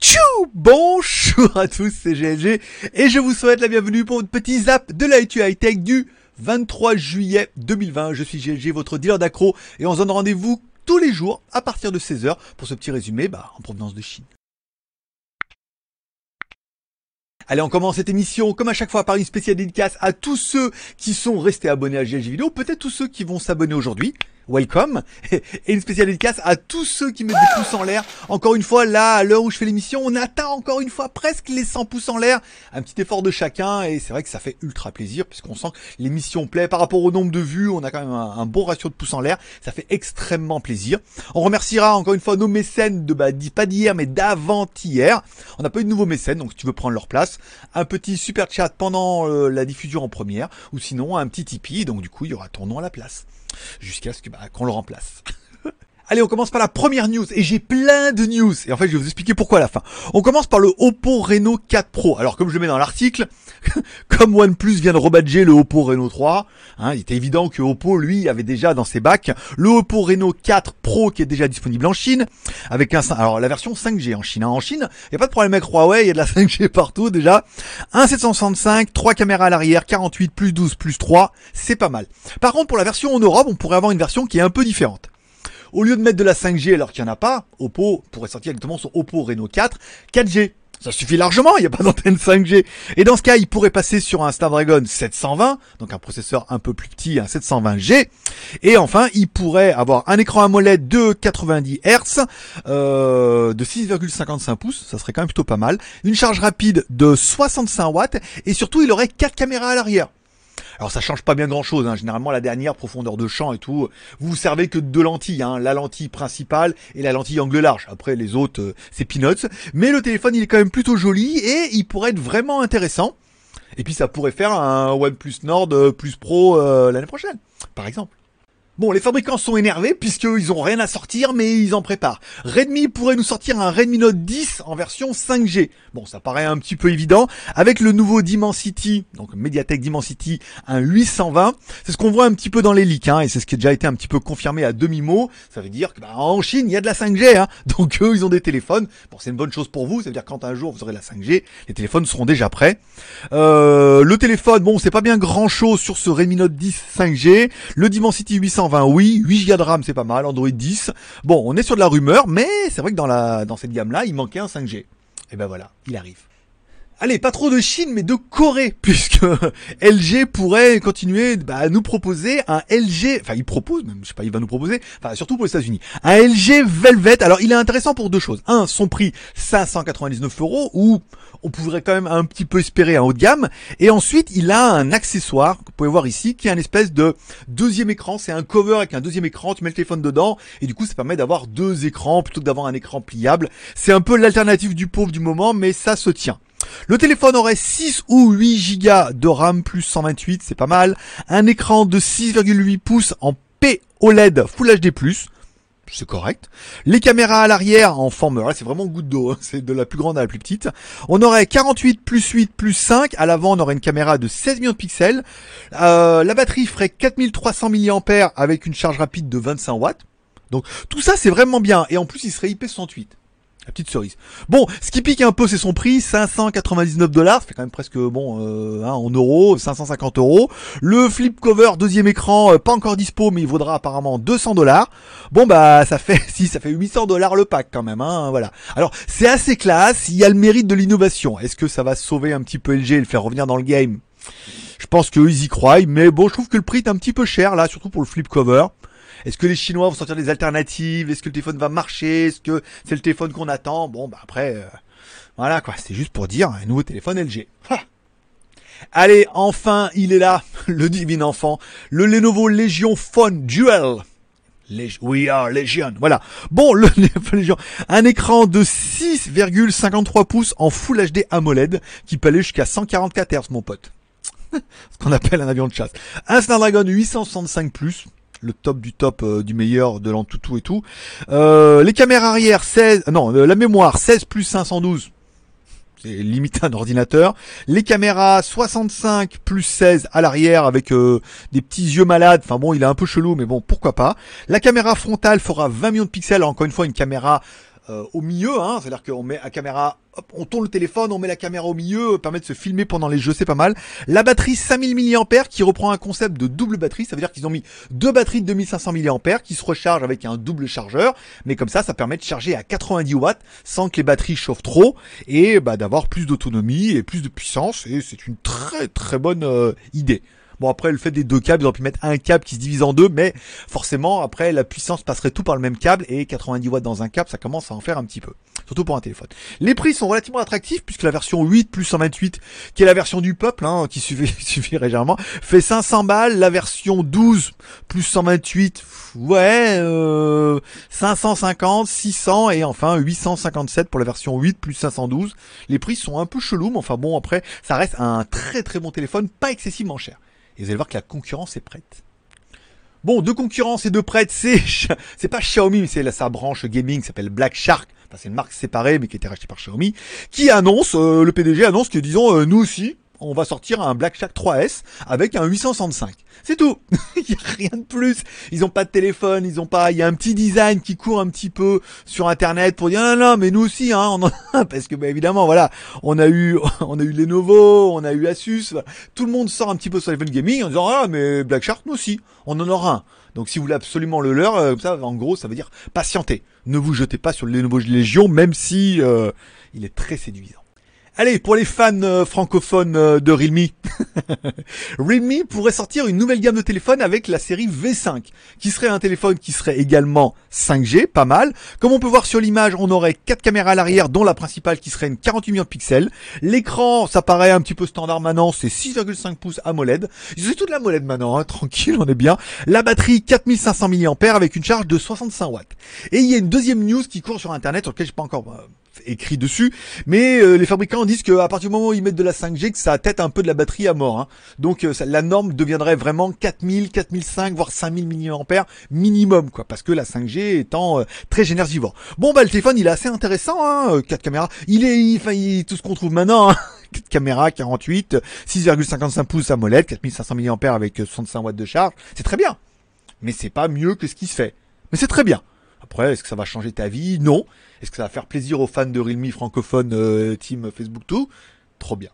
Tchou Bonjour à tous, c'est GLG et je vous souhaite la bienvenue pour votre petit zap de l'IT High Tech du 23 juillet 2020. Je suis GLG, votre dealer d'accro et on se donne rendez-vous tous les jours à partir de 16h pour ce petit résumé bah, en provenance de Chine. Allez, on commence cette émission comme à chaque fois par une spéciale dédicace à tous ceux qui sont restés abonnés à GLG Vidéo, peut-être tous ceux qui vont s'abonner aujourd'hui welcome. Et une spéciale dédicace à tous ceux qui mettent des pouces en l'air. Encore une fois, là, à l'heure où je fais l'émission, on atteint encore une fois presque les 100 pouces en l'air. Un petit effort de chacun et c'est vrai que ça fait ultra plaisir puisqu'on sent que l'émission plaît par rapport au nombre de vues. On a quand même un, bon ratio de pouces en l'air. Ça fait extrêmement plaisir. On remerciera encore une fois nos mécènes de, bah, pas d'hier, mais d'avant-hier. On n'a pas eu de nouveaux mécènes, donc si tu veux prendre leur place, un petit super chat pendant euh, la diffusion en première ou sinon un petit Tipeee. Donc du coup, il y aura ton nom à la place jusqu'à ce bah, qu'on le remplace. Allez, on commence par la première news et j'ai plein de news et en fait je vais vous expliquer pourquoi à la fin. On commence par le Oppo Reno 4 Pro. Alors comme je le mets dans l'article, comme OnePlus vient de rebadger le Oppo Reno 3, hein, il était évident que Oppo lui avait déjà dans ses bacs le Oppo Reno 4 Pro qui est déjà disponible en Chine avec un alors la version 5G en Chine. Hein. En Chine, il y a pas de problème avec Huawei, il y a de la 5G partout déjà. Un 765, 3 caméras à l'arrière, 48 plus 12 plus 3, c'est pas mal. Par contre pour la version en Europe, on pourrait avoir une version qui est un peu différente. Au lieu de mettre de la 5G alors qu'il n'y en a pas, Oppo pourrait sortir exactement son Oppo Reno 4 4G. Ça suffit largement, il n'y a pas d'antenne 5G. Et dans ce cas, il pourrait passer sur un Snapdragon 720, donc un processeur un peu plus petit, un 720G. Et enfin, il pourrait avoir un écran AMOLED de 90 Hz, euh, de 6,55 pouces, ça serait quand même plutôt pas mal. Une charge rapide de 65 watts, et surtout, il aurait quatre caméras à l'arrière. Alors ça change pas bien grand chose, hein. généralement la dernière profondeur de champ et tout, vous vous servez que de deux lentilles, hein. la lentille principale et la lentille angle large. Après les autres euh, c'est peanuts, mais le téléphone il est quand même plutôt joli et il pourrait être vraiment intéressant. Et puis ça pourrait faire un OnePlus Nord euh, Plus Pro euh, l'année prochaine, par exemple. Bon, les fabricants sont énervés puisqu'ils ont rien à sortir, mais ils en préparent. Redmi pourrait nous sortir un Redmi Note 10 en version 5G. Bon, ça paraît un petit peu évident. Avec le nouveau Dimensity, donc Mediatek Dimensity, un 820. C'est ce qu'on voit un petit peu dans les leaks, hein, et c'est ce qui a déjà été un petit peu confirmé à demi-mot. Ça veut dire que bah, en Chine, il y a de la 5G, hein. donc eux, ils ont des téléphones. Bon, c'est une bonne chose pour vous. Ça veut dire que quand un jour vous aurez la 5G, les téléphones seront déjà prêts. Euh, le téléphone, bon, c'est pas bien grand-chose sur ce Redmi Note 10 5G. Le Dimensity 820 oui, 8 Go de RAM c'est pas mal, Android 10. Bon, on est sur de la rumeur, mais c'est vrai que dans, la, dans cette gamme-là, il manquait un 5G. Et ben voilà, il arrive. Allez, pas trop de Chine, mais de Corée, puisque LG pourrait continuer bah, à nous proposer un LG, enfin il propose, même, je sais pas, il va nous proposer, enfin surtout pour les États-Unis, un LG Velvet. Alors il est intéressant pour deux choses. Un, son prix 599 euros, ou on pourrait quand même un petit peu espérer un haut de gamme. Et ensuite, il a un accessoire que vous pouvez voir ici, qui est un espèce de deuxième écran. C'est un cover avec un deuxième écran. Tu mets le téléphone dedans, et du coup, ça permet d'avoir deux écrans plutôt que d'avoir un écran pliable. C'est un peu l'alternative du pauvre du moment, mais ça se tient. Le téléphone aurait 6 ou 8 Go de RAM plus 128, c'est pas mal. Un écran de 6,8 pouces en P OLED Full HD+, c'est correct. Les caméras à l'arrière en forme, là c'est vraiment goutte d'eau, hein. c'est de la plus grande à la plus petite. On aurait 48 plus 8 plus 5, à l'avant on aurait une caméra de 16 millions de pixels. Euh, la batterie ferait 4300 mAh avec une charge rapide de 25 watts. Donc tout ça c'est vraiment bien, et en plus il serait IP68 petite cerise. Bon, ce qui pique un peu, c'est son prix, 599 dollars, ça fait quand même presque bon euh, hein, en euros, 550 euros. Le flip cover deuxième écran, euh, pas encore dispo, mais il vaudra apparemment 200 dollars. Bon bah ça fait si ça fait 800 dollars le pack quand même, hein, voilà. Alors c'est assez classe, il y a le mérite de l'innovation. Est-ce que ça va sauver un petit peu LG et le faire revenir dans le game? Je pense qu'ils y croient, mais bon, je trouve que le prix est un petit peu cher là, surtout pour le flip cover. Est-ce que les Chinois vont sortir des alternatives? Est-ce que le téléphone va marcher? Est-ce que c'est le téléphone qu'on attend? Bon, bah après, euh, voilà quoi. C'est juste pour dire un nouveau téléphone LG. Allez, enfin, il est là, le divin enfant, le Lenovo Legion Phone Duel. We are Legion. Voilà. Bon, le Legion. Un écran de 6,53 pouces en Full HD AMOLED qui peut aller jusqu'à 144 Hz, mon pote. Ce qu'on appelle un avion de chasse. Un Snapdragon 865 Plus le top du top euh, du meilleur de l'Antutu et tout. Euh, les caméras arrière 16, non, euh, la mémoire 16 plus 512. C'est limité à un ordinateur. Les caméras 65 plus 16 à l'arrière avec des petits yeux malades. Enfin bon, il est un peu chelou, mais bon, pourquoi pas. La caméra frontale fera 20 millions de pixels. Encore une fois, une caméra euh, au milieu, hein, c'est-à-dire qu'on met la caméra, hop, on tourne le téléphone, on met la caméra au milieu, permet de se filmer pendant les jeux, c'est pas mal. La batterie 5000 mAh qui reprend un concept de double batterie, ça veut dire qu'ils ont mis deux batteries de 2500 mAh qui se rechargent avec un double chargeur, mais comme ça, ça permet de charger à 90 watts sans que les batteries chauffent trop et bah, d'avoir plus d'autonomie et plus de puissance et c'est une très très bonne euh, idée. Bon après le fait des deux câbles, ils auraient pu mettre un câble qui se divise en deux, mais forcément après la puissance passerait tout par le même câble et 90 watts dans un câble, ça commence à en faire un petit peu. Surtout pour un téléphone. Les prix sont relativement attractifs puisque la version 8 plus 128, qui est la version du peuple, hein, qui suffit, suffit légèrement, fait 500 balles. La version 12 plus 128, ouais, euh, 550, 600 et enfin 857 pour la version 8 plus 512. Les prix sont un peu chelous, mais enfin bon après, ça reste un très très bon téléphone, pas excessivement cher. Et vous allez voir que la concurrence est prête. Bon, de concurrence et de prête, c'est c'est pas Xiaomi, mais c'est sa branche gaming, qui s'appelle Black Shark. Enfin, c'est une marque séparée, mais qui a été rachetée par Xiaomi, qui annonce, euh, le PDG annonce que disons, euh, nous aussi, on va sortir un Black Shark 3S avec un 865. C'est tout. il y a rien de plus. Ils ont pas de téléphone, ils ont pas. Il y a un petit design qui court un petit peu sur Internet pour dire non non, mais nous aussi hein, on en a parce que bah, évidemment voilà, on a eu on a eu Lenovo, on a eu Asus. Tout le monde sort un petit peu sur l'iPhone gaming en disant ah mais Black Shark nous aussi, on en aura un. Donc si vous voulez absolument le leur, euh, ça en gros ça veut dire patienter. Ne vous jetez pas sur le Lenovo Legion même si euh, il est très séduisant. Allez, pour les fans euh, francophones euh, de Realme, Realme pourrait sortir une nouvelle gamme de téléphones avec la série V5, qui serait un téléphone qui serait également 5G, pas mal. Comme on peut voir sur l'image, on aurait quatre caméras à l'arrière, dont la principale qui serait une 48 millions de pixels. L'écran, ça paraît un petit peu standard maintenant, c'est 6,5 pouces AMOLED. C'est tout de l'AMOLED maintenant, hein, tranquille, on est bien. La batterie 4500 mAh avec une charge de 65 watts. Et il y a une deuxième news qui court sur Internet, sur laquelle j'ai pas encore euh, écrit dessus, mais les fabricants disent qu'à partir du moment où ils mettent de la 5G, que ça tête un peu de la batterie à mort. Hein. Donc euh, la norme deviendrait vraiment 4000, 4005, voire 5000 mAh minimum, quoi, parce que la 5G étant euh, très énergivore. Bon bah le téléphone il est assez intéressant, hein, 4 euh, caméras. Il est, enfin tout ce qu'on trouve maintenant. Hein. 4 caméras, 48, 6,55 pouces AMOLED, 4500 mAh avec 65 watts de charge, c'est très bien. Mais c'est pas mieux que ce qui se fait. Mais c'est très bien. Après, est-ce que ça va changer ta vie Non. Est-ce que ça va faire plaisir aux fans de Realme francophone euh, Team Facebook tout Trop bien.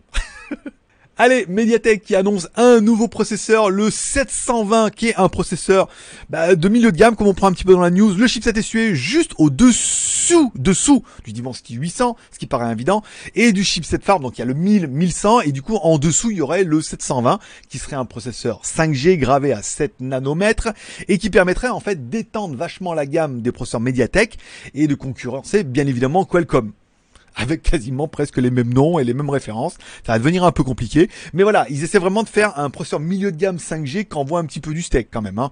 Allez, Mediatek qui annonce un nouveau processeur, le 720, qui est un processeur bah, de milieu de gamme, comme on prend un petit peu dans la news. Le chipset est juste au-dessous, dessous du Dimensity 800, ce qui paraît évident, et du chipset Farm, donc il y a le 1000, 1100, et du coup en dessous il y aurait le 720, qui serait un processeur 5G gravé à 7 nanomètres, et qui permettrait en fait d'étendre vachement la gamme des processeurs Mediatek, et de concurrencer bien évidemment Qualcomm avec quasiment presque les mêmes noms et les mêmes références. Ça va devenir un peu compliqué. Mais voilà, ils essaient vraiment de faire un processeur milieu de gamme 5G qui envoie un petit peu du steak quand même. Hein.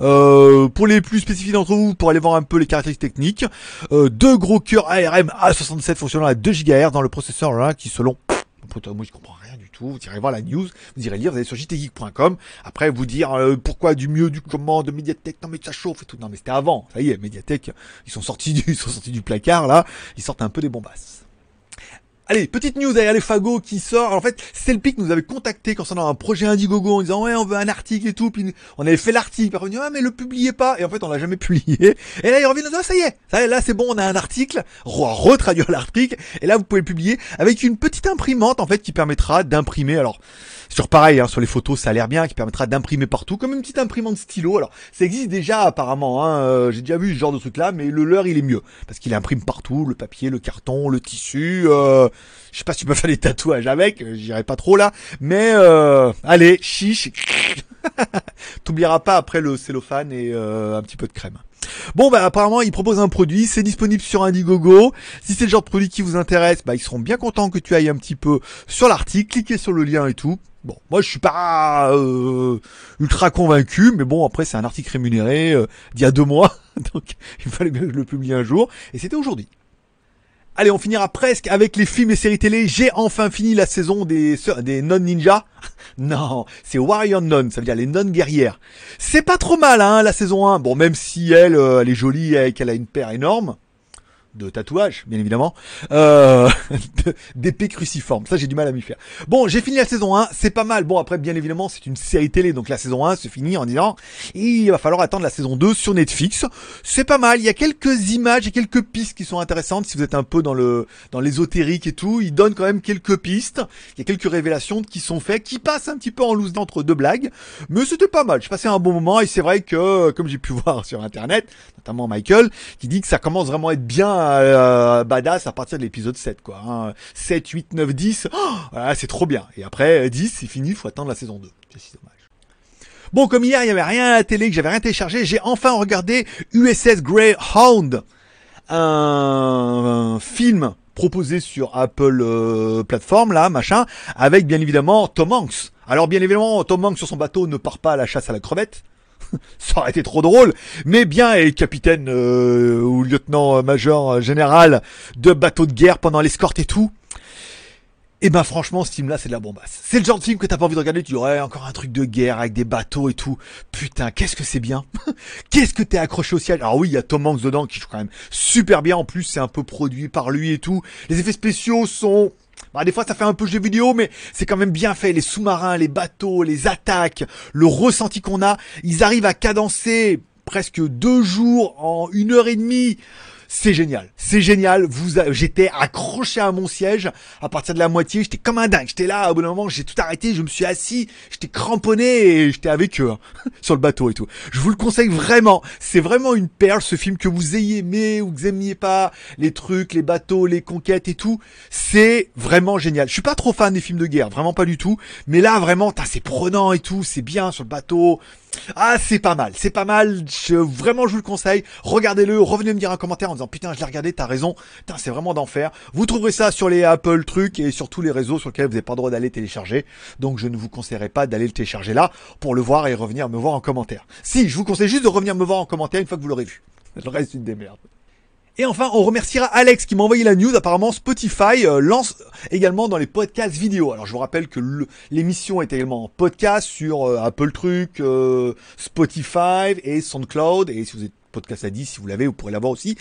Euh, pour les plus spécifiques d'entre vous, pour aller voir un peu les caractéristiques techniques, euh, deux gros cœurs ARM A67 fonctionnant à 2 GHz dans le processeur là, qui selon... Moi je comprends rien du tout, vous irez voir la news, vous irez lire, vous allez sur jtgeek.com, après vous dire euh, pourquoi du mieux, du comment, de Mediatek, non mais ça chauffe et tout, non mais c'était avant, ça y est, Mediatek, ils sont sortis du, ils sont sortis du placard là, ils sortent un peu des bombasses. Allez, petite news les fagots qui sort. en fait, Selpic nous avait contacté concernant un projet Indiegogo en disant ouais, on veut un article et tout. Puis on avait fait l'article. Puis on dit ah mais le publiez pas. Et en fait, on l'a jamais publié. Et là, il revient ah, ça y est, ça y est, là c'est bon, on a un article. Retraduire l'article. Et là, vous pouvez le publier avec une petite imprimante en fait qui permettra d'imprimer. Alors sur pareil, hein, sur les photos, ça a l'air bien, qui permettra d'imprimer partout, comme une petite imprimante stylo. Alors, ça existe déjà apparemment. Hein, euh, J'ai déjà vu ce genre de truc là, mais le leur il est mieux parce qu'il imprime partout, le papier, le carton, le tissu. Euh, je sais pas si tu peux faire des tatouages avec, euh, j'irai pas trop là, mais euh, allez, chiche. T'oublieras pas après le cellophane et un petit peu de crème. Bon bah apparemment ils proposent un produit, c'est disponible sur Indiegogo. Si c'est le genre de produit qui vous intéresse, bah ils seront bien contents que tu ailles un petit peu sur l'article, cliquez sur le lien et tout. Bon, moi je suis pas euh, ultra convaincu, mais bon après c'est un article rémunéré euh, d'il y a deux mois, donc il fallait bien que je le publie un jour, et c'était aujourd'hui. Allez, on finira presque avec les films et séries télé. J'ai enfin fini la saison des des non c'est Warrior Non, ça veut dire les non guerrières. C'est pas trop mal, hein, la saison 1. Bon, même si elle, euh, elle est jolie et qu'elle a une paire énorme. De tatouage, bien évidemment, euh, d'épée cruciforme. Ça, j'ai du mal à m'y faire. Bon, j'ai fini la saison 1, c'est pas mal. Bon, après, bien évidemment, c'est une série télé, donc la saison 1 se finit en disant, il va falloir attendre la saison 2 sur Netflix. C'est pas mal. Il y a quelques images et quelques pistes qui sont intéressantes. Si vous êtes un peu dans le dans l'ésotérique et tout, il donne quand même quelques pistes. Il y a quelques révélations qui sont faites, qui passent un petit peu en loose d'entre deux blagues, mais c'était pas mal. J'ai passé un bon moment et c'est vrai que, comme j'ai pu voir sur Internet, notamment Michael, qui dit que ça commence vraiment à être bien euh, badass à partir de l'épisode 7, quoi. Hein. 7, 8, 9, 10, voilà, c'est trop bien. Et après, 10, c'est fini, faut attendre la saison 2. C'est dommage. Bon, comme hier, il n'y avait rien à la télé, que j'avais rien téléchargé, j'ai enfin regardé USS Greyhound, un, un film proposé sur Apple euh, plateforme là, machin, avec bien évidemment Tom Hanks. Alors bien évidemment, Tom Hanks sur son bateau ne part pas à la chasse à la crevette. ça aurait été trop drôle, mais bien et capitaine euh, ou lieutenant-major euh, général de bateau de guerre pendant l'escorte et tout. Et ben franchement, ce film-là, c'est de la bombasse. C'est le genre de film que t'as pas envie de regarder, tu dirais encore un truc de guerre avec des bateaux et tout. Putain, qu'est-ce que c'est bien. qu'est-ce que t'es accroché au ciel. Alors oui, il y a Tom Hanks dedans qui joue quand même super bien. En plus, c'est un peu produit par lui et tout. Les effets spéciaux sont bah, des fois, ça fait un peu jeu vidéo, mais c'est quand même bien fait. Les sous-marins, les bateaux, les attaques, le ressenti qu'on a, ils arrivent à cadencer presque deux jours en une heure et demie c'est génial, c'est génial. Vous, j'étais accroché à mon siège à partir de la moitié. J'étais comme un dingue. J'étais là. Au bout d'un moment, j'ai tout arrêté. Je me suis assis. J'étais cramponné et j'étais avec eux sur le bateau et tout. Je vous le conseille vraiment. C'est vraiment une perle ce film que vous ayez aimé ou que vous aimiez pas les trucs, les bateaux, les conquêtes et tout. C'est vraiment génial. Je suis pas trop fan des films de guerre, vraiment pas du tout. Mais là, vraiment, c'est prenant et tout. C'est bien sur le bateau. Ah, c'est pas mal, c'est pas mal. Je, vraiment, je vous le conseille. Regardez-le, revenez me dire un commentaire en disant putain, je l'ai regardé, t'as raison. Putain, c'est vraiment d'enfer. Vous trouverez ça sur les Apple trucs et sur tous les réseaux sur lesquels vous n'avez pas le droit d'aller télécharger. Donc, je ne vous conseillerais pas d'aller le télécharger là pour le voir et revenir me voir en commentaire. Si, je vous conseille juste de revenir me voir en commentaire une fois que vous l'aurez vu. Le reste, une des merdes. Et enfin, on remerciera Alex qui m'a envoyé la news. Apparemment, Spotify euh, lance également dans les podcasts vidéo. Alors, je vous rappelle que l'émission est également en podcast sur euh, Apple Truc, euh, Spotify et SoundCloud. Et si vous êtes podcast à 10 si vous l'avez, vous pourrez l'avoir aussi.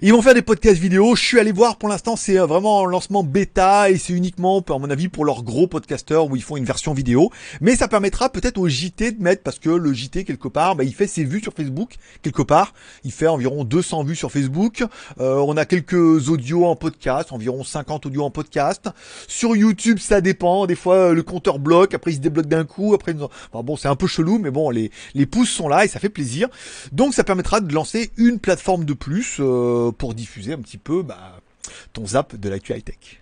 Ils vont faire des podcasts vidéo. Je suis allé voir pour l'instant, c'est euh, vraiment un lancement bêta et c'est uniquement, à mon avis, pour leurs gros podcasteurs où ils font une version vidéo. Mais ça permettra peut-être au JT de mettre, parce que le JT quelque part, bah, il fait ses vues sur Facebook quelque part. Il fait environ 200 vues sur Facebook. Euh, on a quelques audios en podcast, environ 50 audios en podcast. Sur YouTube, ça dépend. Des fois, euh, le compteur bloque, après il se débloque d'un coup, après, enfin, bon, c'est un peu chelou, mais bon, les les pouces sont là et ça fait plaisir. Donc, ça permettra de lancer une plateforme de plus euh, pour diffuser un petit peu bah, ton zap de l'actu high tech.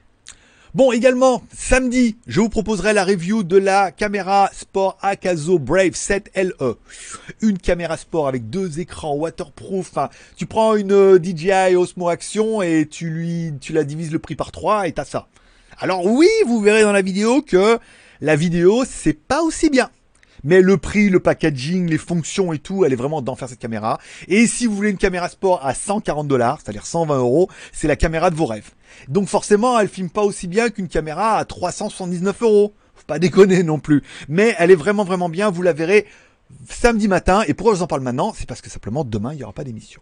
Bon, également, samedi, je vous proposerai la review de la caméra sport Akazo Brave 7 LE. Une caméra sport avec deux écrans waterproof. tu prends une euh, DJI Osmo Action et tu lui, tu la divises le prix par 3 et t'as ça. Alors oui, vous verrez dans la vidéo que la vidéo, c'est pas aussi bien. Mais le prix, le packaging, les fonctions et tout, elle est vraiment d'en faire cette caméra. Et si vous voulez une caméra sport à 140 dollars, c'est-à-dire 120 euros, c'est la caméra de vos rêves. Donc forcément, elle filme pas aussi bien qu'une caméra à 379 euros. Faut pas déconner non plus. Mais elle est vraiment vraiment bien. Vous la verrez samedi matin. Et pourquoi je vous en parle maintenant? C'est parce que simplement demain, il n'y aura pas d'émission.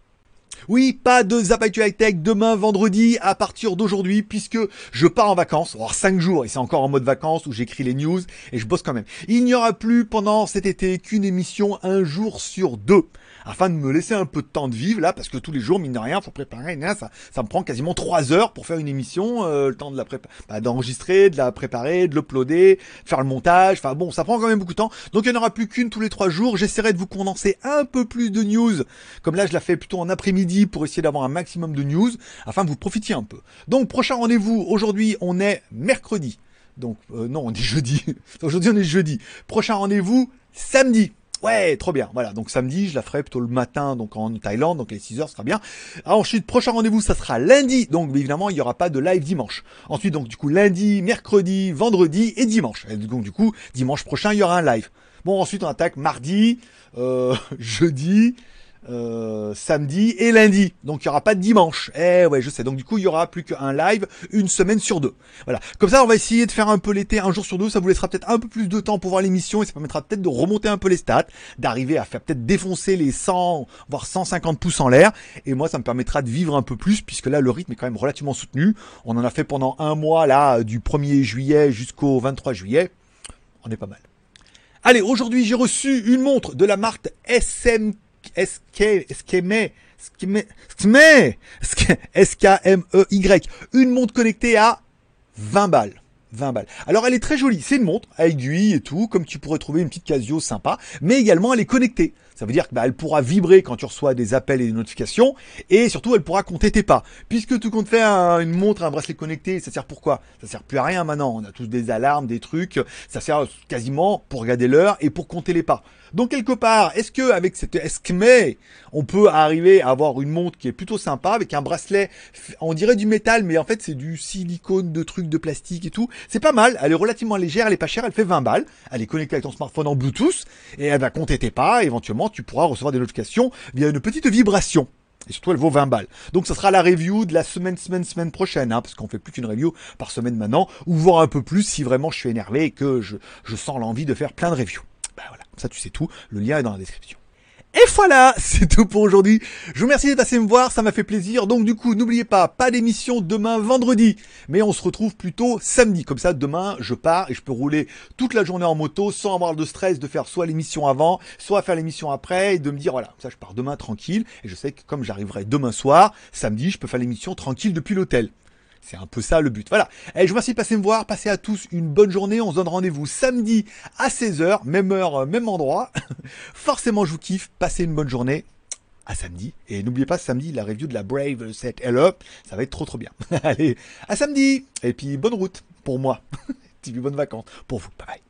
Oui, pas de Zap Tech demain vendredi à partir d'aujourd'hui puisque je pars en vacances. Alors 5 jours et c'est encore en mode vacances où j'écris les news et je bosse quand même. Il n'y aura plus pendant cet été qu'une émission un jour sur deux afin de me laisser un peu de temps de vivre là, parce que tous les jours, mine de rien, faut préparer. Ça, ça me prend quasiment trois heures pour faire une émission, euh, le temps de la préparer, bah, d'enregistrer, de la préparer, de l'uploader, faire le montage. Enfin bon, ça prend quand même beaucoup de temps. Donc il n'y en aura plus qu'une tous les trois jours. J'essaierai de vous condenser un peu plus de news, comme là je la fais plutôt en après-midi pour essayer d'avoir un maximum de news, afin que vous profitiez un peu. Donc prochain rendez-vous aujourd'hui, on est mercredi. Donc euh, non, on est jeudi. Aujourd'hui on est jeudi. Prochain rendez-vous samedi. Ouais, trop bien. Voilà, donc samedi, je la ferai plutôt le matin, donc en Thaïlande, donc les 6 heures, sera bien. ensuite, prochain rendez-vous, ça sera lundi. Donc évidemment, il n'y aura pas de live dimanche. Ensuite, donc du coup, lundi, mercredi, vendredi et dimanche. Donc du coup, dimanche prochain, il y aura un live. Bon, ensuite, on attaque mardi, euh, jeudi, euh, samedi et lundi. Donc il y aura pas de dimanche. Eh ouais, je sais. Donc du coup, il y aura plus qu'un live une semaine sur deux. Voilà. Comme ça, on va essayer de faire un peu l'été un jour sur deux. Ça vous laissera peut-être un peu plus de temps pour voir l'émission et ça permettra peut-être de remonter un peu les stats, d'arriver à faire peut-être défoncer les 100 voire 150 pouces en l'air. Et moi, ça me permettra de vivre un peu plus puisque là, le rythme est quand même relativement soutenu. On en a fait pendant un mois là, du 1er juillet jusqu'au 23 juillet. On est pas mal. Allez, aujourd'hui, j'ai reçu une montre de la marque SM SK, SKME, SKME, S-K-M-E-Y. Une montre connectée à 20 balles. 20 balles. Alors elle est très jolie, c'est une montre à aiguille et tout, comme tu pourrais trouver une petite Casio sympa, mais également elle est connectée. Ça veut dire qu'elle bah, pourra vibrer quand tu reçois des appels et des notifications, et surtout elle pourra compter tes pas. Puisque tout compte faire une montre, un bracelet connecté, ça sert pourquoi Ça sert plus à rien maintenant. On a tous des alarmes, des trucs. Ça sert quasiment pour regarder l'heure et pour compter les pas. Donc quelque part, est-ce que avec cette Esquimé, on peut arriver à avoir une montre qui est plutôt sympa avec un bracelet, on dirait du métal, mais en fait c'est du silicone, de trucs de plastique et tout. C'est pas mal. Elle est relativement légère, elle est pas chère, elle fait 20 balles. Elle est connectée avec ton smartphone en Bluetooth et elle va compter tes pas. Éventuellement, tu pourras recevoir des notifications via une petite vibration. Et surtout, elle vaut 20 balles. Donc, ça sera la review de la semaine, semaine, semaine prochaine, hein, parce qu'on fait plus qu'une review par semaine maintenant, ou voir un peu plus si vraiment je suis énervé et que je, je sens l'envie de faire plein de reviews. Ben voilà, ça tu sais tout. Le lien est dans la description. Et voilà, c'est tout pour aujourd'hui. Je vous remercie d'être passé me voir, ça m'a fait plaisir. Donc du coup, n'oubliez pas, pas d'émission demain vendredi, mais on se retrouve plutôt samedi. Comme ça, demain, je pars et je peux rouler toute la journée en moto sans avoir de stress de faire soit l'émission avant, soit faire l'émission après et de me dire voilà, ça je pars demain tranquille et je sais que comme j'arriverai demain soir, samedi, je peux faire l'émission tranquille depuis l'hôtel. C'est un peu ça le but. Voilà. Et je vous remercie de passer me voir. Passez à tous une bonne journée. On se donne rendez-vous samedi à 16h, même heure, euh, même endroit. Forcément, je vous kiffe. Passez une bonne journée. À samedi. Et n'oubliez pas, samedi, la review de la Brave 7 L Ça va être trop trop bien. Allez, à samedi. Et puis, bonne route pour moi. Et puis, bonnes vacances pour vous. Bye.